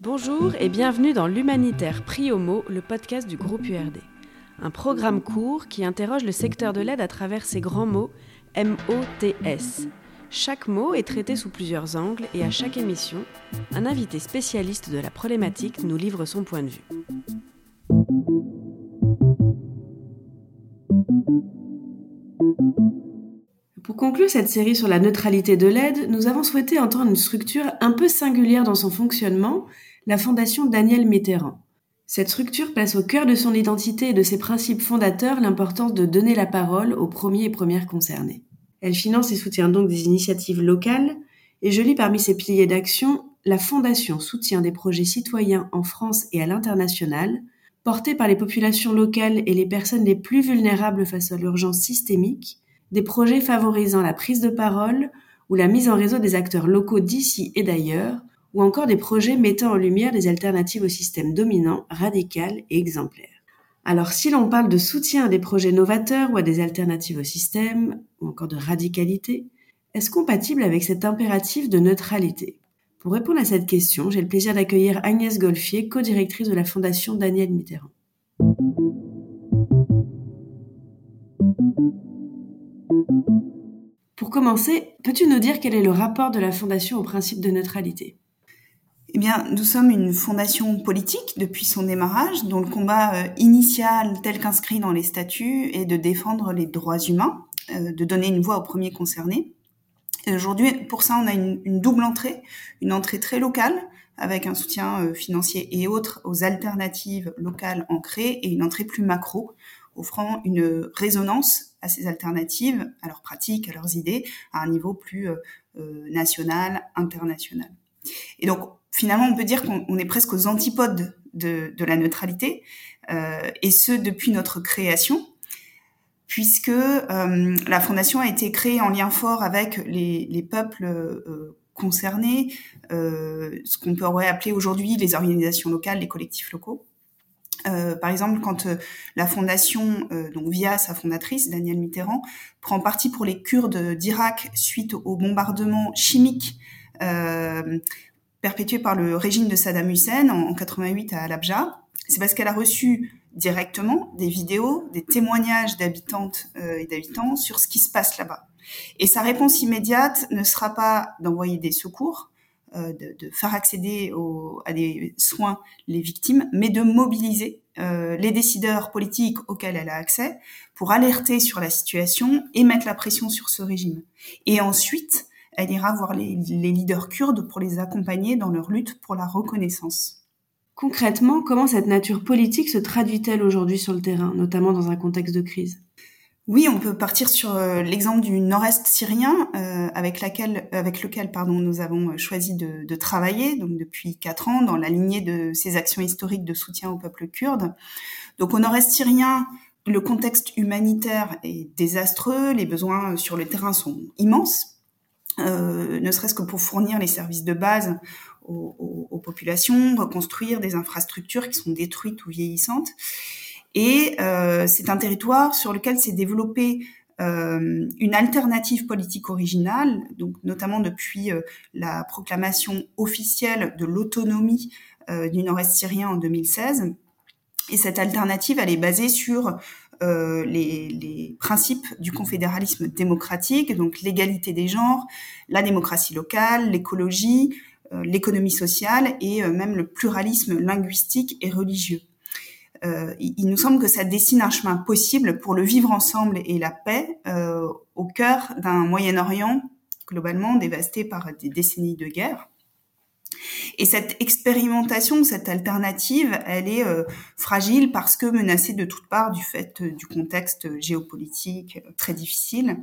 Bonjour et bienvenue dans l'Humanitaire Prix Homo, le podcast du groupe URD. Un programme court qui interroge le secteur de l'aide à travers ces grands mots M-O-T-S. Chaque mot est traité sous plusieurs angles et à chaque émission, un invité spécialiste de la problématique nous livre son point de vue. Pour conclure cette série sur la neutralité de l'aide, nous avons souhaité entendre une structure un peu singulière dans son fonctionnement, la Fondation Daniel Mitterrand. Cette structure place au cœur de son identité et de ses principes fondateurs l'importance de donner la parole aux premiers et premières concernés. Elle finance et soutient donc des initiatives locales, et je lis parmi ses piliers d'action la Fondation soutient des projets citoyens en France et à l'international, portés par les populations locales et les personnes les plus vulnérables face à l'urgence systémique, des projets favorisant la prise de parole ou la mise en réseau des acteurs locaux d'ici et d'ailleurs, ou encore des projets mettant en lumière des alternatives au système dominant, radical et exemplaire. Alors si l'on parle de soutien à des projets novateurs ou à des alternatives au système, ou encore de radicalité, est-ce compatible avec cet impératif de neutralité? Pour répondre à cette question, j'ai le plaisir d'accueillir Agnès Golfier, co-directrice de la Fondation Daniel Mitterrand. Pour commencer, peux-tu nous dire quel est le rapport de la Fondation au principe de neutralité? Eh bien, nous sommes une fondation politique depuis son démarrage, dont le combat euh, initial, tel qu'inscrit dans les statuts, est de défendre les droits humains, euh, de donner une voix aux premiers concernés. Aujourd'hui, pour ça, on a une, double entrée, une entrée très locale, avec un soutien euh, financier et autres aux alternatives locales ancrées, et une entrée plus macro, offrant une résonance à ces alternatives, à leurs pratiques, à leurs idées, à un niveau plus national, international. Et donc, finalement, on peut dire qu'on est presque aux antipodes de, la neutralité, euh, et ce depuis notre création, puisque euh, la fondation a été créée en lien fort avec les, peuples euh, concernés, ce qu'on pourrait appeler aujourd'hui les organisations locales, les collectifs locaux. Par exemple, quand la fondation, donc via sa fondatrice Danielle Mitterrand, prend parti pour les Kurdes d'Irak suite au bombardement chimique perpétuée par le régime de Saddam Hussein en, 88 à Al-Abja, c'est parce qu'elle a reçu directement des vidéos, des témoignages d'habitantes euh, et d'habitants sur ce qui se passe là-bas. Et sa réponse immédiate ne sera pas d'envoyer des secours, euh, de, faire accéder à des soins les victimes, mais de mobiliser euh, les décideurs politiques auxquels elle a accès pour alerter sur la situation et mettre la pression sur ce régime. Et ensuite, elle ira voir les, leaders kurdes pour les accompagner dans leur lutte pour la reconnaissance. Concrètement, comment cette nature politique se traduit-elle aujourd'hui sur le terrain, notamment dans un contexte de crise? Oui, on peut partir sur euh, l'exemple du nord-est syrien euh, avec, lequel pardon, nous avons choisi de, travailler donc depuis quatre ans dans la lignée de ces actions historiques de soutien au peuple kurde. Donc au nord-est syrien, le contexte humanitaire est désastreux, les besoins sur le terrain sont immenses. Euh, ne serait-ce que pour fournir les services de base aux, populations, reconstruire des infrastructures qui sont détruites ou vieillissantes. Et euh, c'est un territoire sur lequel s'est développée euh, une alternative politique originale, donc notamment depuis la proclamation officielle de l'autonomie du Nord-Est syrien en 2016. Et cette alternative, elle est basée sur euh, les, principes du confédéralisme démocratique, donc l'égalité des genres, la démocratie locale, l'écologie, euh, l'économie sociale et euh, même le pluralisme linguistique et religieux. Il, nous semble que ça dessine un chemin possible pour le vivre ensemble et la paix au cœur d'un Moyen-Orient globalement dévasté par des décennies de guerre. Et cette expérimentation, cette alternative, elle est euh, fragile parce que menacée de toutes parts du fait euh, du contexte géopolitique euh, très difficile.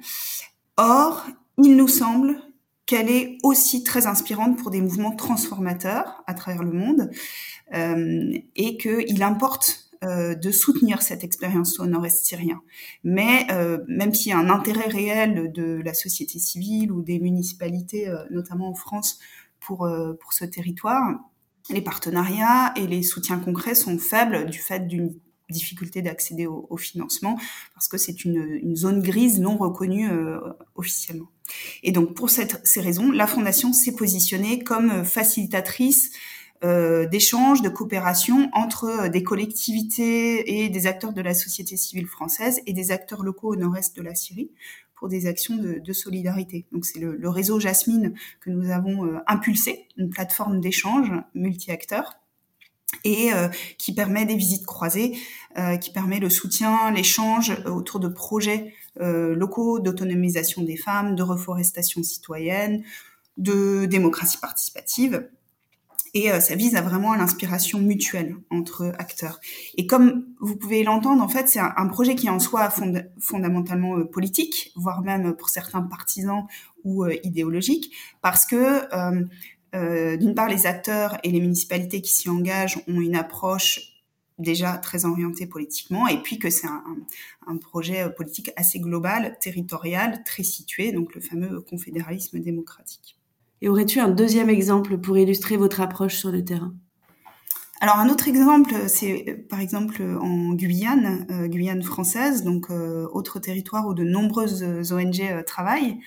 Or, il nous semble qu'elle est aussi très inspirante pour des mouvements transformateurs à travers le monde et qu'il importe de soutenir cette expérience au nord-est syrien. Mais même s'il y a un intérêt réel de la société civile ou des municipalités, notamment en France, pour, euh, pour ce territoire. Les partenariats et les soutiens concrets sont faibles du fait d'une difficulté d'accéder au, financement parce que c'est une, une, zone grise non reconnue euh, officiellement. Et donc pour cette, ces raisons, la Fondation s'est positionnée comme facilitatrice euh, d'échanges, de coopération entre des collectivités et des acteurs de la société civile française et des acteurs locaux au nord-est de la Syrie pour des actions de, de solidarité. Donc c'est le, le, réseau Jasmine que nous avons euh, impulsé, une plateforme d'échange multi-acteurs et euh, qui permet des visites croisées, euh, qui permet le soutien, l'échange autour de projets euh, locaux d'autonomisation des femmes, de reforestation citoyenne, de démocratie participative et euh, ça vise à vraiment l'inspiration mutuelle entre acteurs. Et comme vous pouvez l'entendre, en fait, c'est un, projet qui est en soi fondamentalement euh, politique, voire même pour certains partisans ou euh, idéologique, parce que d'une part, les acteurs et les municipalités qui s'y engagent ont une approche déjà très orientée politiquement, et puis que c'est un, un, projet politique assez global, territorial, très situé, donc le fameux confédéralisme démocratique. Et aurais-tu un deuxième exemple pour illustrer votre approche sur le terrain? Alors un autre exemple, c'est par exemple en Guyane, euh, Guyane française, donc euh, autre territoire où de nombreuses ONG euh, travaillent,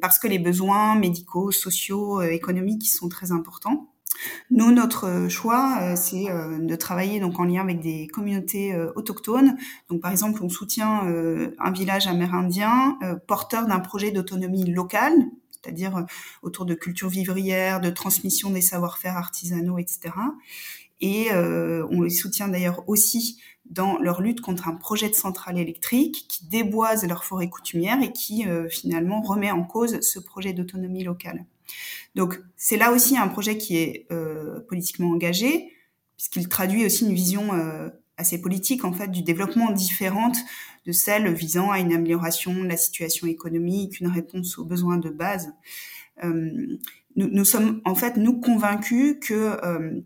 parce que les besoins médicaux, sociaux, économiques sont très importants. Nous, notre choix, c'est de travailler donc en lien avec des communautés autochtones. Donc, par exemple, on soutient un village amérindien porteur d'un projet d'autonomie locale c'est-à-dire euh, autour de culture vivrière, de transmission des savoir-faire artisanaux, etc. Et euh, on les soutient d'ailleurs aussi dans leur lutte contre un projet de centrale électrique qui déboise leur forêt coutumière et qui euh, finalement remet en cause ce projet d'autonomie locale. Donc c'est là aussi un projet qui est euh, politiquement engagé puisqu'il traduit aussi une vision euh, assez politique en fait du développement différente de celle visant à une amélioration de la situation économique, une réponse aux besoins de base. Euh, nous, nous, sommes en fait nous convaincus que euh,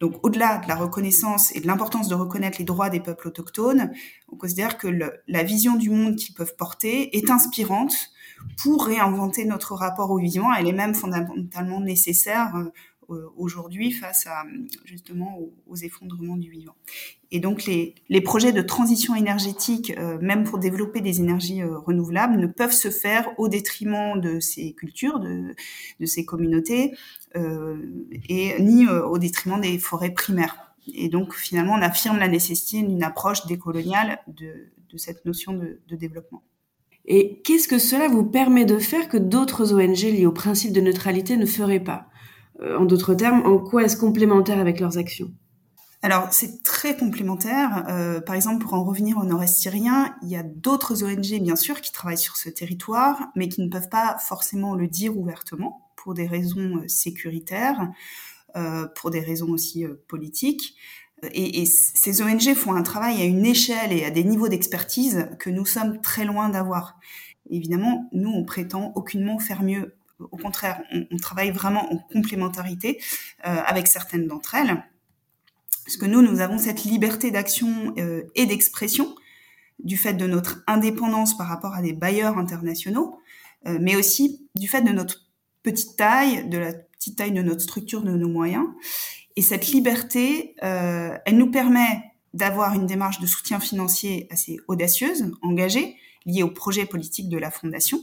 donc au-delà de la reconnaissance et de l'importance de reconnaître les droits des peuples autochtones, on considère que la vision du monde qu'ils peuvent porter est inspirante pour réinventer notre rapport au vivant. Elle est même fondamentalement nécessaire euh, aujourd'hui face à justement aux, effondrements du vivant. Et donc les, projets de transition énergétique, euh, même pour développer des énergies euh, renouvelables, ne peuvent se faire au détriment de ces cultures, de, ces communautés, et ni au détriment des forêts primaires. Et donc finalement, on affirme la nécessité d'une approche décoloniale de, de cette notion de, de développement. Et qu'est-ce que cela vous permet de faire que d'autres ONG liées au principe de neutralité ne feraient pas? euh, en d'autres termes, en quoi est-ce complémentaire avec leurs actions? Alors, c'est très complémentaire. Euh, par exemple, pour en revenir au nord-est syrien, il y a d'autres ONG, bien sûr, qui travaillent sur ce territoire, mais qui ne peuvent pas forcément le dire ouvertement pour des raisons euh, sécuritaires, euh, pour des raisons aussi euh, politiques. Et, et, ces ONG font un travail à une échelle et à des niveaux d'expertise que nous sommes très loin d'avoir. Évidemment, nous, on prétend aucunement faire mieux au contraire, on, travaille vraiment en complémentarité euh, avec certaines d'entre elles. Parce que nous, nous avons cette liberté d'action euh, et d'expression du fait de notre indépendance par rapport à des bailleurs internationaux, euh, mais aussi du fait de notre petite taille, de la petite taille de notre structure, de nos moyens. Et cette liberté, elle nous permet d'avoir une démarche de soutien financier assez audacieuse, engagée, liée au projet politique de la Fondation,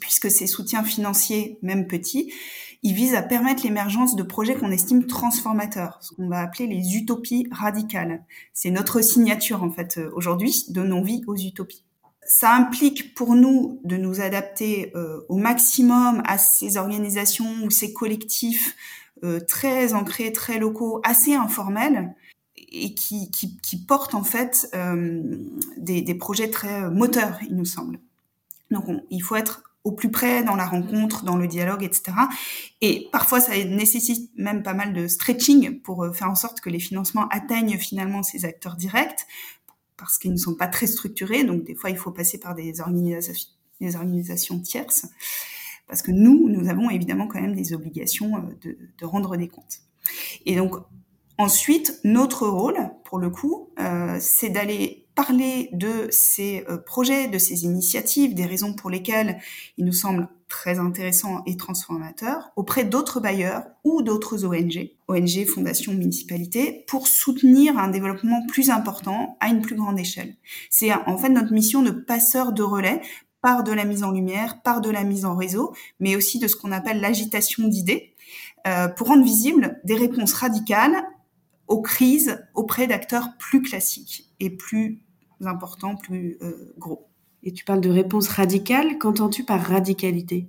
puisque ces soutiens financiers, même petits, ils visent à permettre l'émergence de projets qu'on estime transformateurs, ce qu'on va appeler les utopies radicales. C'est notre signature, en fait, euh, aujourd'hui, donnons vie aux utopies. Ça implique pour nous de nous adapter euh, au maximum à ces organisations ou ces collectifs euh, très ancrés, très locaux, assez informels, et qui, qui, portent en fait des, des, projets très moteurs, il nous semble. Donc on, il faut être au plus près dans la rencontre, dans le dialogue, etc. Et parfois, ça nécessite même pas mal de stretching pour euh, faire en sorte que les financements atteignent finalement ces acteurs directs, parce qu'ils ne sont pas très structurés. Donc, des fois, il faut passer par des organisations, des organisations tierces, parce que nous, nous avons évidemment quand même des obligations euh, de, rendre des comptes. Et donc, ensuite, notre rôle, pour le coup, euh, c'est d'aller parler de ces euh, projets, de ces initiatives, des raisons pour lesquelles il nous semble très intéressant et transformateur auprès d'autres bailleurs ou d'autres ONG, ONG, fondations, municipalités, pour soutenir un développement plus important à une plus grande échelle. C'est en fait notre mission de passeur de relais par de la mise en lumière, par de la mise en réseau, mais aussi de ce qu'on appelle l'agitation d'idées, euh, pour rendre visibles des réponses radicales aux crises auprès d'acteurs plus classiques et plus importants, plus euh, gros. Et tu parles de réponses radicales, qu'entends-tu par radicalité?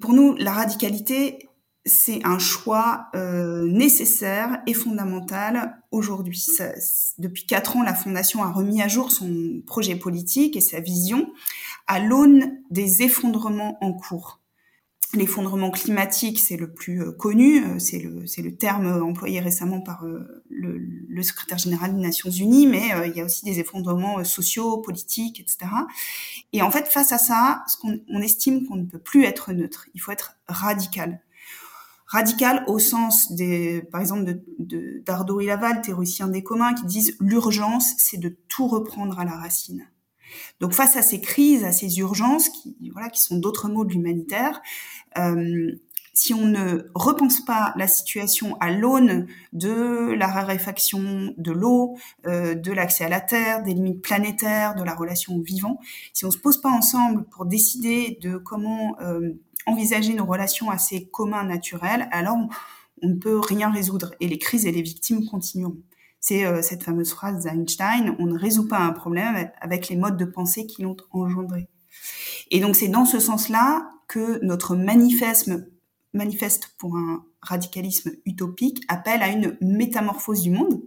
Pour nous, la radicalité, c'est un choix euh, nécessaire et fondamental aujourd'hui. Depuis quatre ans, la Fondation a remis à jour son projet politique et sa vision à l'aune des effondrements en cours. L'effondrement climatique, c'est le plus euh, connu, euh, c'est le, c'est le terme employé récemment par euh, le, le, secrétaire général des Nations Unies, mais il y a aussi des effondrements sociaux, politiques, etc. Et en fait, face à ça, ce qu'on, on estime qu'on ne peut plus être neutre, il faut être radical. Radical au sens des, par exemple, de, de, d'Ardo et Laval, théoriciens des communs, qui disent l'urgence, c'est de tout reprendre à la racine. Donc face à ces crises, à ces urgences, qui, voilà, qui sont d'autres mots de l'humanitaire, euh, si on ne repense pas la situation à l'aune de la raréfaction de l'eau, euh, de l'accès à la terre, des limites planétaires, de la relation au vivant, si on se pose pas ensemble pour décider de comment euh, envisager nos relations à ces communs naturels, alors on, on ne peut rien résoudre et les crises et les victimes continueront. C'est euh, cette fameuse phrase d'Einstein, on ne résout pas un problème avec les modes de pensée qui l'ont engendré. Et donc c'est dans ce sens-là que notre manifeste, pour un radicalisme utopique appelle à une métamorphose du monde.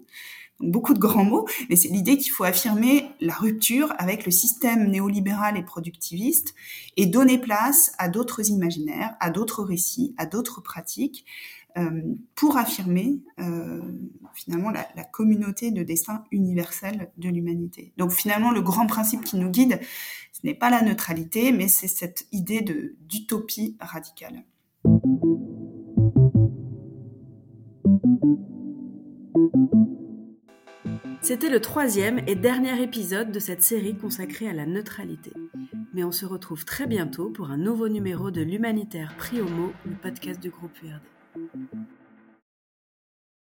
Beaucoup de grands mots, mais c'est l'idée qu'il faut affirmer la rupture avec le système néolibéral et productiviste et donner place à d'autres imaginaires, à d'autres récits, à d'autres pratiques, pour affirmer euh, finalement la, communauté de destin universel de l'humanité. Donc finalement, le grand principe qui nous guide, ce n'est pas la neutralité, mais c'est cette idée d'utopie radicale. C'était le troisième et dernier épisode de cette série consacrée à la neutralité. Mais on se retrouve très bientôt pour un nouveau numéro de l'Humanitaire Prix le podcast du groupe URD.